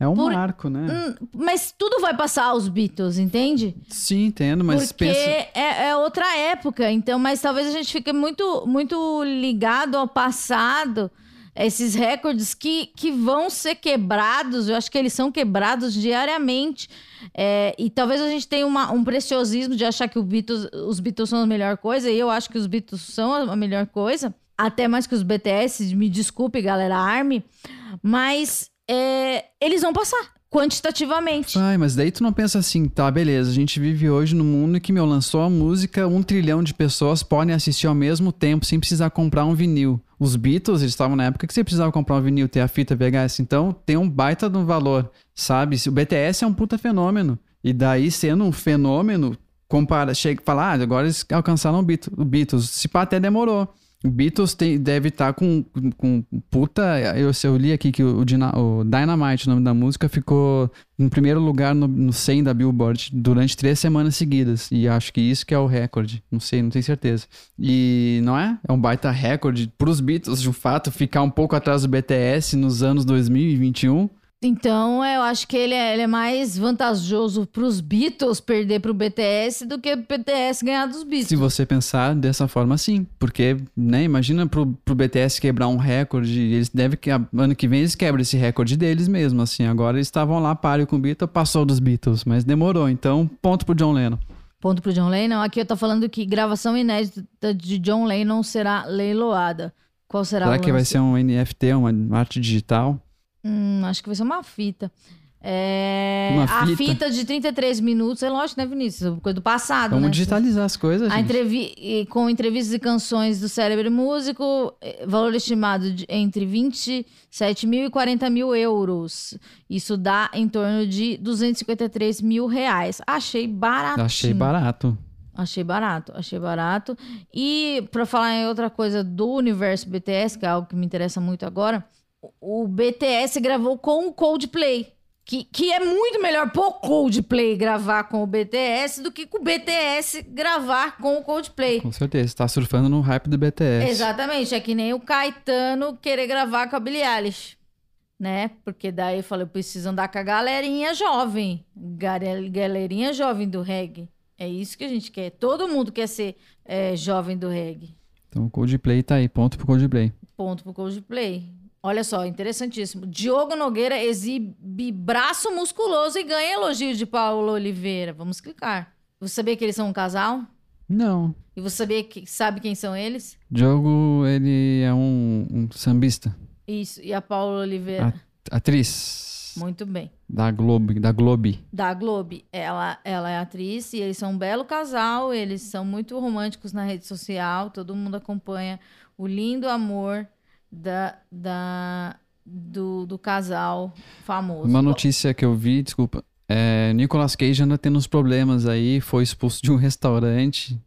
É um por, marco, né? Hum, mas tudo vai passar os Beatles, entende? Sim, entendo, mas Porque pensa... é, é outra época, então, mas talvez a gente fique muito, muito ligado ao passado esses recordes que, que vão ser quebrados, eu acho que eles são quebrados diariamente. É, e talvez a gente tenha uma, um preciosismo de achar que Beatles, os Beatles são a melhor coisa, e eu acho que os Beatles são a melhor coisa, até mais que os BTS, me desculpe, galera, Army, mas é, eles vão passar quantitativamente. Ai, mas daí tu não pensa assim, tá, beleza, a gente vive hoje no mundo que, meu, lançou a música, um trilhão de pessoas podem assistir ao mesmo tempo sem precisar comprar um vinil. Os Beatles, eles estavam na época que você precisava comprar um vinil, ter a fita VHS, então tem um baita de um valor, sabe? O BTS é um puta fenômeno. E daí, sendo um fenômeno, compara, chega e fala, ah, agora eles alcançaram o Beatles. Se pá, até demorou. Beatles tem, deve estar tá com, com puta. Eu, eu li aqui que o, o, Dynamite, o nome da música, ficou em primeiro lugar no, no 100 da Billboard durante três semanas seguidas. E acho que isso que é o recorde. Não sei, não tenho certeza. E não é? É um baita recorde para os Beatles, de fato, ficar um pouco atrás do BTS nos anos 2021. Então, eu acho que ele é, ele é mais vantajoso para os Beatles perder para o BTS do que o BTS ganhar dos Beatles. Se você pensar dessa forma, sim. Porque, né, imagina pro, pro BTS quebrar um recorde, eles devem que ano que vem eles quebram esse recorde deles mesmo, assim. Agora eles estavam lá páreo com o Beatles, passou dos Beatles, mas demorou. Então, ponto pro John Lennon. Ponto pro John Lennon. Aqui eu tô falando que gravação inédita de John Lennon será leiloada. Qual será Será que vai ser um NFT, uma arte digital? Hum, acho que vai ser uma fita. É... Uma fita. A fita de 33 minutos, é lógico, né, Vinícius? Coisa do passado, Vamos né? digitalizar as coisas, a entrevi... Com entrevistas e canções do cérebro músico, eh, valor estimado de entre 27 mil e 40 mil euros. Isso dá em torno de 253 mil reais. Achei barato. Achei barato. Achei barato, achei barato. E para falar em outra coisa do universo BTS, que é algo que me interessa muito agora, o BTS gravou com o Coldplay. Que, que é muito melhor pro Coldplay gravar com o BTS do que com o BTS gravar com o Coldplay. Com certeza, tá surfando no hype do BTS. Exatamente, é que nem o Caetano querer gravar com a Billie Eilish. Né? Porque daí eu falei, preciso andar com a galerinha jovem. Galerinha jovem do reggae. É isso que a gente quer. Todo mundo quer ser é, jovem do reggae. Então o Coldplay tá aí, ponto pro Coldplay. Ponto pro Coldplay. Olha só, interessantíssimo. Diogo Nogueira exibe braço musculoso e ganha elogio de Paulo Oliveira. Vamos clicar. Você sabia que eles são um casal? Não. E você sabia que, sabe quem são eles? Diogo, ele é um, um sambista. Isso. E a Paula Oliveira? A, atriz. Muito bem. Da Globo, da Globe. Da Globe. Ela, ela é atriz e eles são um belo casal. Eles são muito românticos na rede social. Todo mundo acompanha o lindo amor da, da, do, do casal famoso. Uma notícia que eu vi, desculpa, é, Nicolas Cage anda tendo uns problemas aí, foi expulso de um restaurante.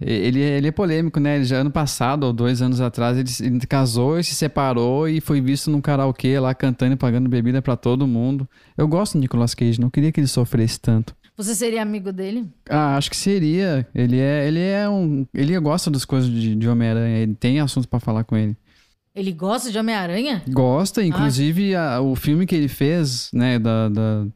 Ele, ele é polêmico, né? Ele já ano passado, ou dois anos atrás, ele, ele casou e se separou e foi visto num karaokê lá cantando e pagando bebida para todo mundo. Eu gosto do Nicolas Cage, não queria que ele sofresse tanto. Você seria amigo dele? Ah, acho que seria. Ele é, ele é um. Ele gosta das coisas de, de Homem-Aranha. Ele tem assunto para falar com ele. Ele gosta de Homem-Aranha? Gosta, inclusive ah. a, o filme que ele fez, né, da, da,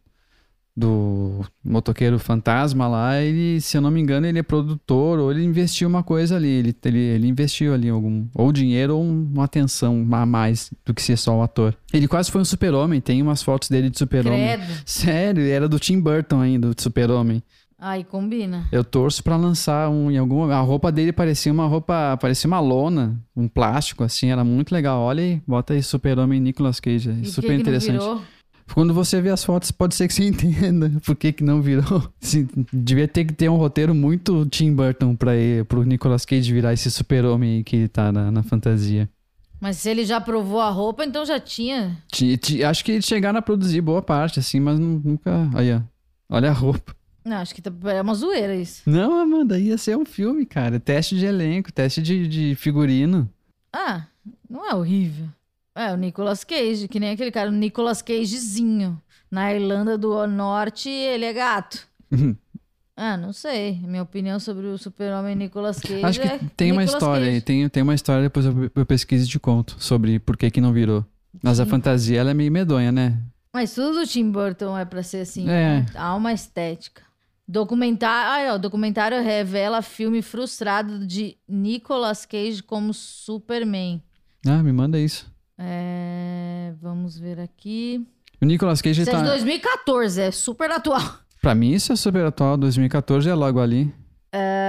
do motoqueiro fantasma lá, ele, se eu não me engano, ele é produtor ou ele investiu uma coisa ali. Ele, ele, ele investiu ali algum. Ou dinheiro ou uma atenção a mais do que ser só o ator. Ele quase foi um super-homem, tem umas fotos dele de super-homem. Sério, era do Tim Burton ainda, do super-homem. Aí combina. Eu torço para lançar um em algum. A roupa dele parecia uma roupa. Parecia uma lona, um plástico, assim, era muito legal. Olha aí, bota aí Super-Homem Nicolas Cage. É super que interessante. Que quando você vê as fotos, pode ser que você entenda por que, que não virou. Assim, devia ter que ter um roteiro muito Tim Burton ir, pro Nicolas Cage virar esse super-homem que tá na, na fantasia. Mas se ele já provou a roupa, então já tinha. acho que eles chegaram a produzir boa parte, assim, mas nunca. Aí, ó. Olha a roupa. Não, acho que tá, é uma zoeira isso. Não, Amanda, ia ser um filme, cara. Teste de elenco, teste de, de figurino. Ah, não é horrível. É, o Nicolas Cage, que nem aquele cara, o Nicolas Cagezinho. Na Irlanda do Norte, ele é gato. ah, não sei. Minha opinião sobre o super-homem Nicolas Cage Acho que é tem uma história aí. Tem, tem uma história, depois eu, eu pesquiso e te conto sobre por que que não virou. Mas Sim. a fantasia, ela é meio medonha, né? Mas tudo do Tim Burton é pra ser assim, é. né? Há uma estética. Documentário, ah, ó, documentário revela filme frustrado de Nicolas Cage como Superman. Ah, me manda isso. É, vamos ver aqui. O Nicolas Cage isso tá... é de 2014, é super atual. Pra mim isso é super atual, 2014 é logo ali. É,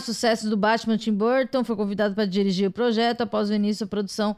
sucesso do Batman Tim Burton, foi convidado para dirigir o projeto após o início da produção.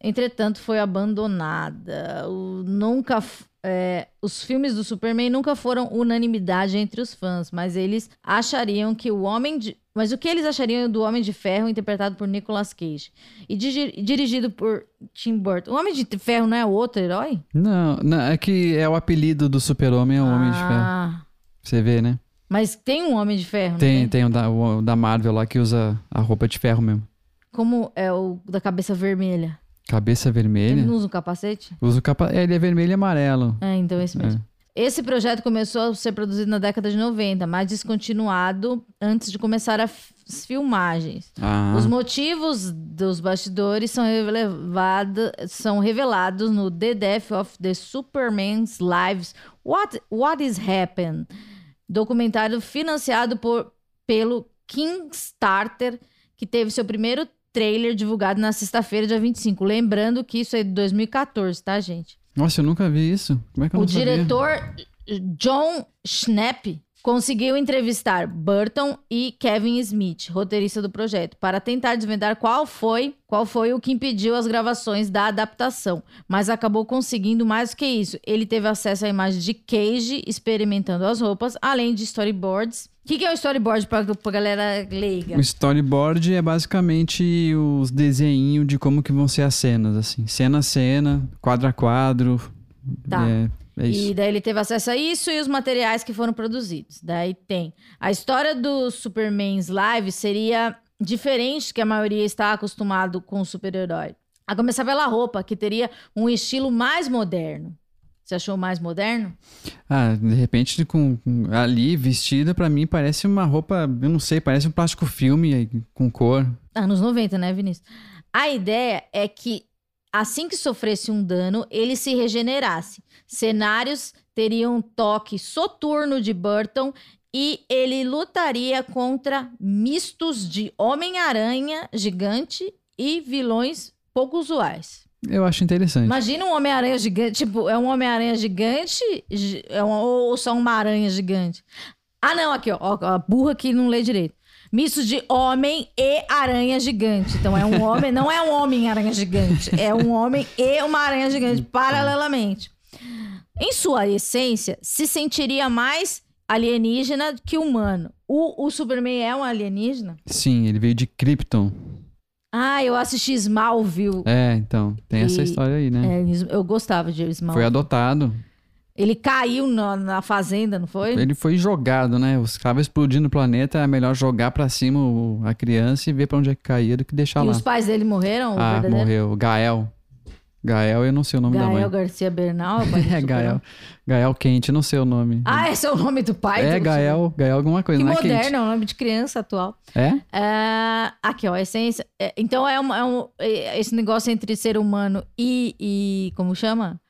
Entretanto, foi abandonada. O, nunca é, os filmes do Superman nunca foram unanimidade entre os fãs, mas eles achariam que o Homem de. Mas o que eles achariam do Homem de Ferro interpretado por Nicolas Cage e dirigido por Tim Burton? O Homem de Ferro não é outro herói? Não, não é que é o apelido do Super-Homem é o ah. Homem de Ferro. Ah. Você vê, né? Mas tem um Homem de Ferro, Tem, tem, tem o da, o da Marvel lá que usa a roupa de ferro mesmo. Como é o da cabeça vermelha? Cabeça vermelha? Ele não usa um capacete? Usa o capa... Ele é vermelho e amarelo. É, então é esse mesmo. É. Esse projeto começou a ser produzido na década de 90, mas descontinuado antes de começar as filmagens. Ah. Os motivos dos bastidores são, são revelados no The Death of the Superman's Lives What, What is Happened? Documentário financiado por, pelo Kickstarter, que teve seu primeiro trailer divulgado na sexta-feira, dia 25. Lembrando que isso é de 2014, tá, gente? Nossa, eu nunca vi isso. Como é que eu o não diretor John Schnapp conseguiu entrevistar Burton e Kevin Smith, roteirista do projeto, para tentar desvendar qual foi, qual foi o que impediu as gravações da adaptação, mas acabou conseguindo mais do que isso. Ele teve acesso à imagem de Cage experimentando as roupas, além de storyboards. O que, que, é um storyboard para a galera leiga? O storyboard é basicamente os desenhos de como que vão ser as cenas, assim, cena a cena, quadro a quadro. Tá. É é e daí ele teve acesso a isso e os materiais que foram produzidos. Daí tem. A história do Superman's Live seria diferente que a maioria está acostumado com o super-herói. A começar pela roupa, que teria um estilo mais moderno. Você achou mais moderno? Ah, de repente, com, com ali vestida, para mim parece uma roupa, eu não sei, parece um plástico filme com cor. Anos 90, né, Vinícius? A ideia é que assim que sofresse um dano, ele se regenerasse. Cenários teriam um toque soturno de Burton e ele lutaria contra mistos de Homem-Aranha gigante e vilões pouco usuais. Eu acho interessante. Imagina um Homem-Aranha gigante, tipo, é um Homem-Aranha gigante é um, ou só uma aranha gigante? Ah, não, aqui, ó, ó, a burra que não lê direito. Misto de homem e aranha gigante. Então é um homem, não é um homem aranha gigante, é um homem e uma aranha gigante paralelamente. Em sua essência, se sentiria mais alienígena que humano. O, o Superman é um alienígena? Sim, ele veio de Krypton. Ah, eu assisti Smallville. É, então, tem e, essa história aí, né? É, eu gostava de Smallville. Foi adotado. Ele caiu na, na, fazenda, não foi? Ele foi jogado, né? Os caras explodindo o planeta, é melhor jogar para cima o, a criança e ver para onde é que caía do que deixar e lá. E os pais dele morreram? Ah, morreu. Gael. Gael, eu não sei o nome Gael da mãe. Gael Garcia Bernal? É, Gael. Gael Quente, não sei o nome. Ah, esse é o nome do pai? É, Gael. Gael alguma coisa, que não moderno, é Quente. é o nome de criança atual. É? é aqui, ó, a essência. É, então, é, um, é um, é, esse negócio entre ser humano e, e como chama?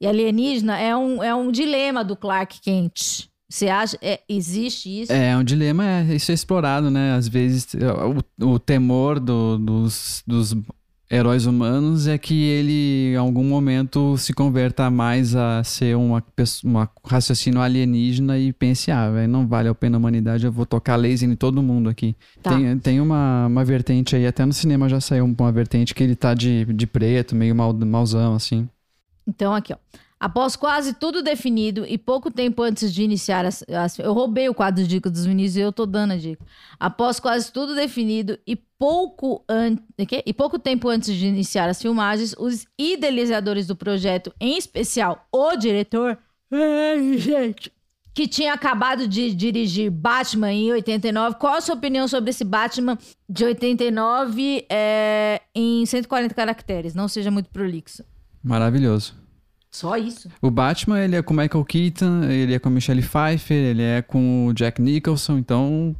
E alienígena é um, é um dilema do Clark Kent. Você acha? É, existe isso? É, é um dilema, é, isso é explorado, né? Às vezes, o, o temor do, dos, dos heróis humanos é que ele, em algum momento, se converta mais a ser uma, uma raciocínio alienígena e pense, ah, véio, não vale a pena a humanidade, eu vou tocar laser em todo mundo aqui. Tá. Tem, tem uma, uma vertente aí, até no cinema já saiu uma vertente que ele tá de, de preto, meio mal, malzão, assim. Então, aqui, ó. Após quase tudo definido e pouco tempo antes de iniciar as, as, Eu roubei o quadro de dica dos Vinícius e eu tô dando a dica. Após quase tudo definido e pouco, an, e pouco tempo antes de iniciar as filmagens, os idealizadores do projeto, em especial o diretor. Ai, gente. Que tinha acabado de dirigir Batman em 89. Qual a sua opinião sobre esse Batman de 89 é, em 140 caracteres? Não seja muito prolixo. Maravilhoso. Só isso. O Batman, ele é com Michael Keaton, ele é com Michelle Pfeiffer, ele é com o Jack Nicholson, então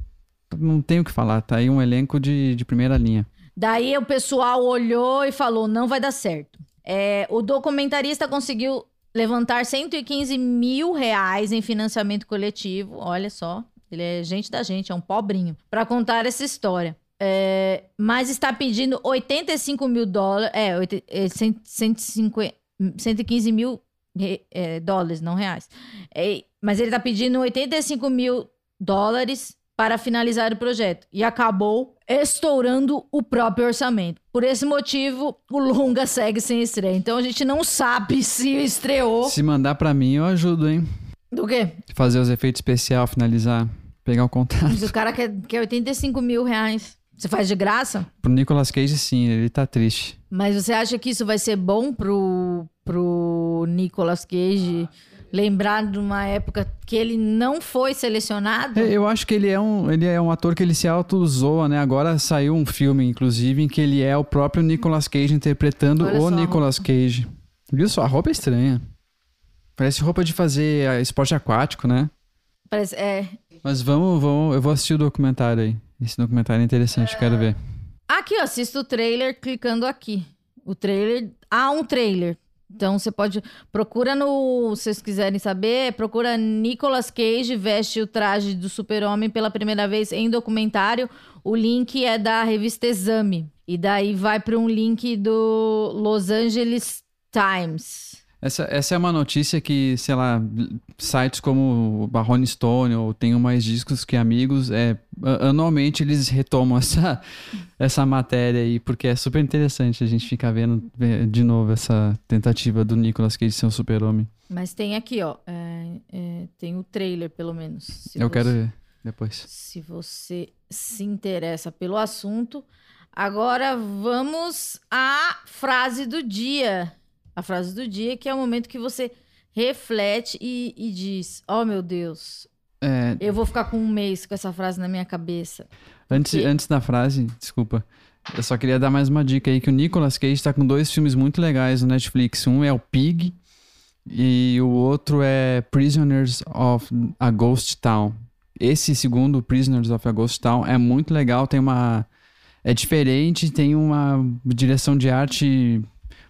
não tem o que falar, tá aí um elenco de, de primeira linha. Daí o pessoal olhou e falou, não vai dar certo. É, o documentarista conseguiu levantar 115 mil reais em financiamento coletivo, olha só, ele é gente da gente, é um pobrinho, para contar essa história. É, mas está pedindo 85 mil dólares, é, 150 115 mil é, dólares, não reais. É, mas ele está pedindo 85 mil dólares para finalizar o projeto. E acabou estourando o próprio orçamento. Por esse motivo, o longa segue sem estreia. Então a gente não sabe se estreou. Se mandar para mim, eu ajudo, hein? Do quê? Fazer os efeitos especiais, finalizar, pegar o contrato. Mas o cara quer, quer 85 mil reais. Você faz de graça? Pro Nicolas Cage, sim, ele tá triste. Mas você acha que isso vai ser bom pro, pro Nicolas Cage lembrar de uma época que ele não foi selecionado? É, eu acho que ele é um, ele é um ator que ele se auto-zoa, né? Agora saiu um filme, inclusive, em que ele é o próprio Nicolas Cage interpretando Olha o Nicolas Cage. Viu só? A roupa é estranha. Parece roupa de fazer eh, esporte aquático, né? Parece, é. Mas vamos, vamos, eu vou assistir o documentário aí. Esse documentário é interessante, quero ver. Aqui, ó, assista o trailer clicando aqui. O trailer. Há um trailer. Então você pode. Procura no. Se vocês quiserem saber, procura Nicolas Cage veste o traje do super-homem pela primeira vez em documentário. O link é da revista Exame. E daí vai para um link do Los Angeles Times. Essa, essa é uma notícia que, sei lá, sites como o Rolling Stone ou Tenho Mais Discos Que Amigos, é, anualmente eles retomam essa, essa matéria aí, porque é super interessante a gente ficar vendo de novo essa tentativa do Nicolas Cage ser um super-homem. Mas tem aqui, ó, é, é, tem o trailer, pelo menos. Eu você, quero ver depois. Se você se interessa pelo assunto. Agora vamos à frase do dia a frase do dia, que é o momento que você reflete e, e diz: Oh meu Deus, é... eu vou ficar com um mês com essa frase na minha cabeça. Antes, antes da frase, desculpa. Eu só queria dar mais uma dica aí que o Nicolas Cage está com dois filmes muito legais no Netflix. Um é o Pig e o outro é Prisoners of a Ghost Town. Esse segundo, Prisoners of a Ghost Town, é muito legal, tem uma é diferente, tem uma direção de arte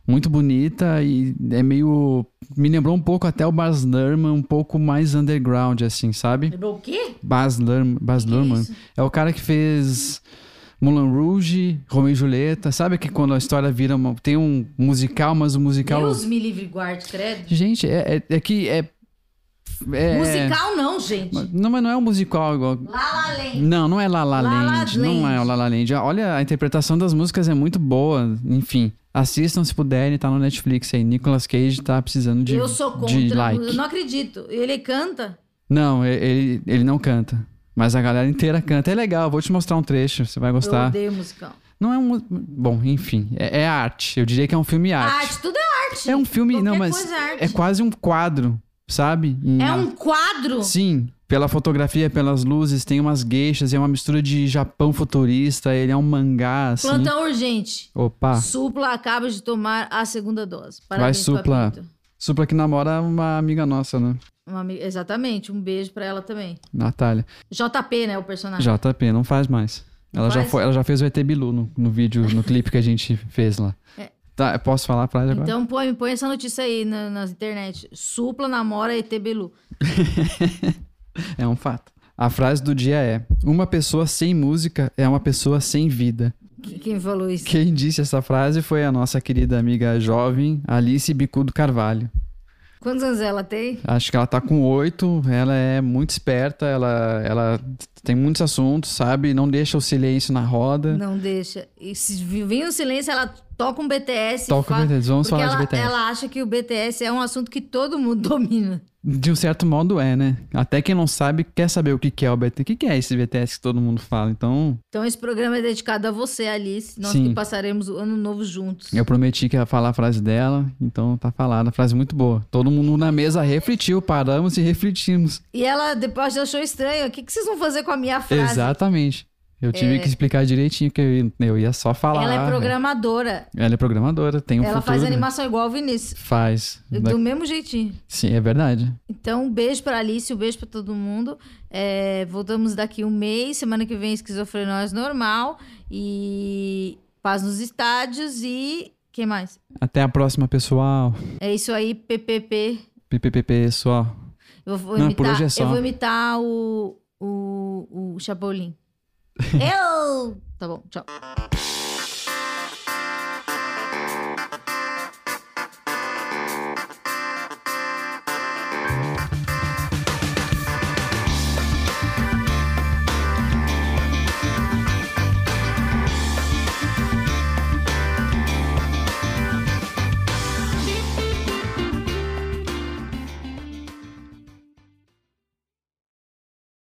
muito bonita e é meio. Me lembrou um pouco até o Baz Luhrmann, um pouco mais underground, assim, sabe? Lembrou o quê? Baz, Luhrmann, Baz Luhrmann. É, é o cara que fez Moulin Rouge, Romeo e Julieta. Sabe que quando a história vira uma. Tem um musical, mas o musical. Deus me livre guarde, credo. Gente, é, é, é que é é... Musical não, gente. Não, mas não é um musical igual. La La Land. Não, não é La La, La Land. La Não é o La La Land. Olha, a interpretação das músicas é muito boa. Enfim, assistam se puderem, tá no Netflix aí. Nicolas Cage tá precisando de Eu sou contra. De like. Eu não acredito. Ele canta? Não, ele, ele não canta. Mas a galera inteira canta. É legal, vou te mostrar um trecho, você vai gostar. Eu odeio musical. Não é um. Bom, enfim, é, é, arte. Eu diria que é um filme arte. Arte, tudo é arte. É um filme, Qualquer não, mas é, é quase um quadro sabe? Em... É um quadro? Sim. Pela fotografia, pelas luzes, tem umas gueixas, é uma mistura de Japão futurista, ele é um mangá, assim. Plantão urgente. Opa. Supla acaba de tomar a segunda dose. Parabéns, Vai, Supla. Supla que namora uma amiga nossa, né? Amiga, exatamente, um beijo pra ela também. Natália. JP, né, o personagem. JP, não faz mais. Ela, Já, foi, ela já fez o ET Bilu no, no vídeo, no clipe que a gente fez lá. É. Tá, posso falar a frase agora? Então põe, põe essa notícia aí na, na internet. Supla namora ET Bilu. é um fato. A frase do dia é: Uma pessoa sem música é uma pessoa sem vida. Quem falou isso? Quem disse essa frase foi a nossa querida amiga jovem Alice Bicudo Carvalho. Quantos anos ela tem? Acho que ela tá com oito. Ela é muito esperta. Ela, ela tem muitos assuntos, sabe? Não deixa o silêncio na roda. Não deixa. E se vem o silêncio, ela toca um BTS. Toca um BTS. Vamos falar ela, de BTS. Ela acha que o BTS é um assunto que todo mundo domina. De um certo modo é, né? Até quem não sabe quer saber o que é o BTS. O que é esse BTS que todo mundo fala, então... Então esse programa é dedicado a você, Alice. Nós Sim. que passaremos o ano novo juntos. Eu prometi que ia falar a frase dela, então tá falada. Frase muito boa. Todo mundo na mesa refletiu, paramos e refletimos. E ela depois achou estranho. O que, que vocês vão fazer com a minha frase? Exatamente. Eu tive é... que explicar direitinho, que eu, ia só falar. Ela é programadora. Ela é programadora, tem um Ela futuro, faz animação igual o Vinícius. Faz. Do mesmo jeitinho. Sim, é verdade. Então, um beijo pra Alice, um beijo pra todo mundo. É, voltamos daqui um mês. Semana que vem, esquizofrenóis normal. E paz nos estádios e... Quem mais? Até a próxima, pessoal. É isso aí, PPP. PPP, pessoal. Eu vou Não, imitar, é eu vou imitar o, o, o Chapolin. Eu! Tá bom, tchau.